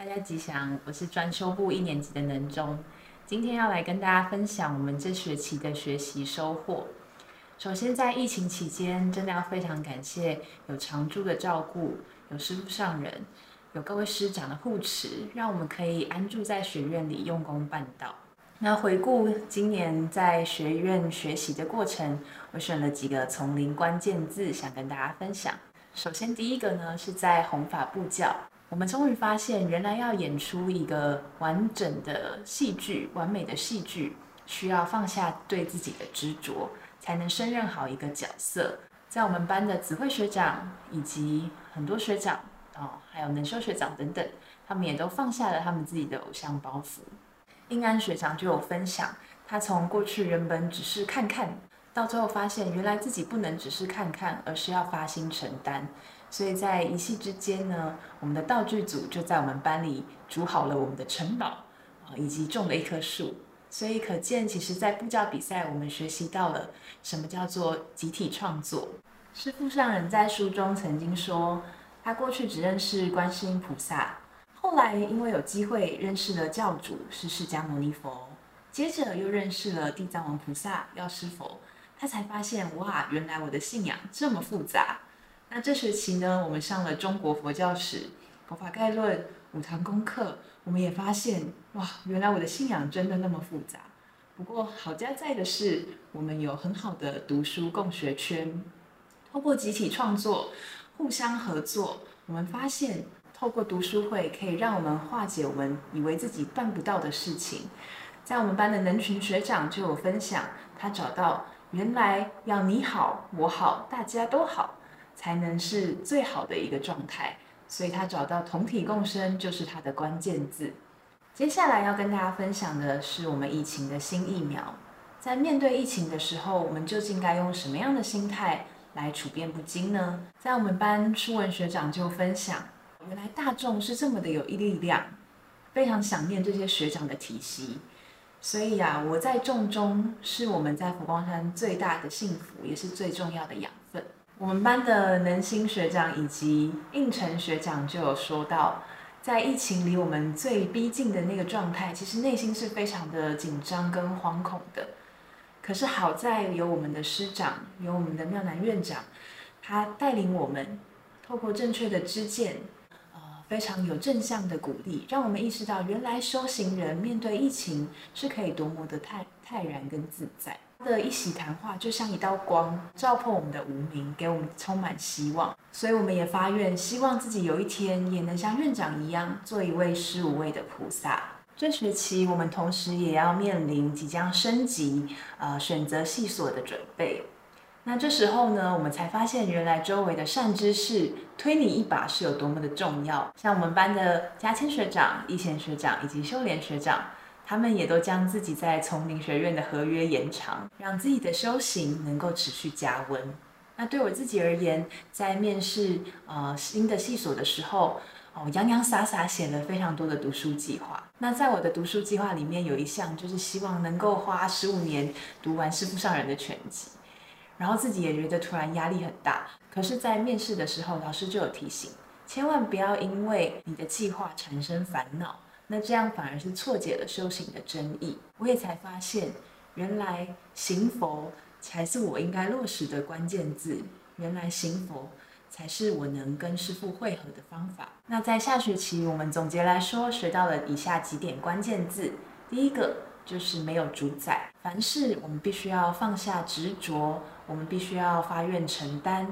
大家吉祥，我是专修部一年级的能中，今天要来跟大家分享我们这学期的学习收获。首先，在疫情期间，真的要非常感谢有常驻的照顾，有师傅上人，有各位师长的护持，让我们可以安住在学院里用功办道。那回顾今年在学院学习的过程，我选了几个丛林关键字，想跟大家分享。首先，第一个呢是在弘法部教。我们终于发现，原来要演出一个完整的戏剧、完美的戏剧，需要放下对自己的执着，才能胜任好一个角色。在我们班的子慧学长以及很多学长哦，还有能修学长等等，他们也都放下了他们自己的偶像包袱。应安学长就有分享，他从过去原本只是看看。到最后发现，原来自己不能只是看看，而是要发心承担。所以在一夕之间呢，我们的道具组就在我们班里煮好了我们的城堡，以及种了一棵树。所以可见，其实，在布教比赛，我们学习到了什么叫做集体创作。师父上人在书中曾经说，他过去只认识观世音菩萨，后来因为有机会认识了教主是释迦牟尼佛，接着又认识了地藏王菩萨、药师佛。他才发现，哇，原来我的信仰这么复杂。那这学期呢，我们上了中国佛教史、佛法概论、五堂功课，我们也发现，哇，原来我的信仰真的那么复杂。不过好家在的是，我们有很好的读书共学圈，透过集体创作、互相合作，我们发现，透过读书会可以让我们化解我们以为自己办不到的事情。在我们班的能群学长就有分享，他找到。原来要你好，我好，大家都好，才能是最好的一个状态。所以他找到同体共生就是他的关键字。接下来要跟大家分享的是我们疫情的新疫苗。在面对疫情的时候，我们究竟该用什么样的心态来处变不惊呢？在我们班初文学长就分享，原来大众是这么的有力量，非常想念这些学长的体系。所以呀，我在众中是我们在佛光山最大的幸福，也是最重要的养分。我们班的能心学长以及应成学长就有说到，在疫情离我们最逼近的那个状态，其实内心是非常的紧张跟惶恐的。可是好在有我们的师长，有我们的妙南院长，他带领我们，透过正确的知见。非常有正向的鼓励，让我们意识到，原来修行人面对疫情是可以多么的泰泰然跟自在。他的一席谈话就像一道光，照破我们的无名，给我们充满希望。所以我们也发愿，希望自己有一天也能像院长一样，做一位施无畏的菩萨。这学期我们同时也要面临即将升级，呃，选择系所的准备。那这时候呢，我们才发现原来周围的善知识推你一把是有多么的重要。像我们班的嘉谦学长、易贤学长以及修莲学长，他们也都将自己在丛林学院的合约延长，让自己的修行能够持续加温。那对我自己而言，在面试呃新的系所的时候，哦洋洋洒洒写了非常多的读书计划。那在我的读书计划里面，有一项就是希望能够花十五年读完师父上人的全集。然后自己也觉得突然压力很大，可是，在面试的时候，老师就有提醒，千万不要因为你的计划产生烦恼，那这样反而是错解了修行的真意。我也才发现，原来行佛才是我应该落实的关键字，原来行佛才是我能跟师父会合的方法。那在下学期，我们总结来说，学到了以下几点关键字，第一个。就是没有主宰，凡事我们必须要放下执着，我们必须要发愿承担。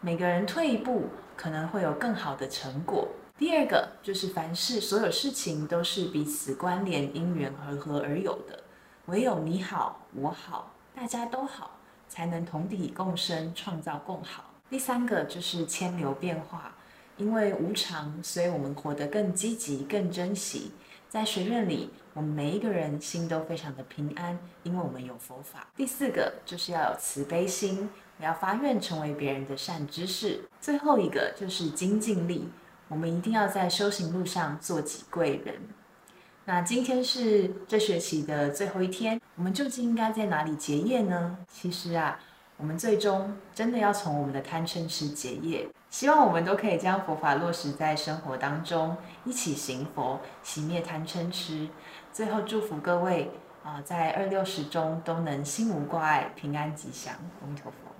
每个人退一步，可能会有更好的成果。第二个就是凡事所有事情都是彼此关联、因缘和合而有的，唯有你好，我好，大家都好，才能同体共生，创造共好。第三个就是千流变化，因为无常，所以我们活得更积极、更珍惜。在学院里，我们每一个人心都非常的平安，因为我们有佛法。第四个就是要有慈悲心，我要发愿成为别人的善知识。最后一个就是精进力，我们一定要在修行路上做几贵人。那今天是这学期的最后一天，我们究竟应该在哪里结业呢？其实啊，我们最终真的要从我们的贪嗔痴结业。希望我们都可以将佛法落实在生活当中，一起行佛，熄灭贪嗔痴。最后祝福各位啊，在二六十中都能心无挂碍，平安吉祥。阿弥陀佛。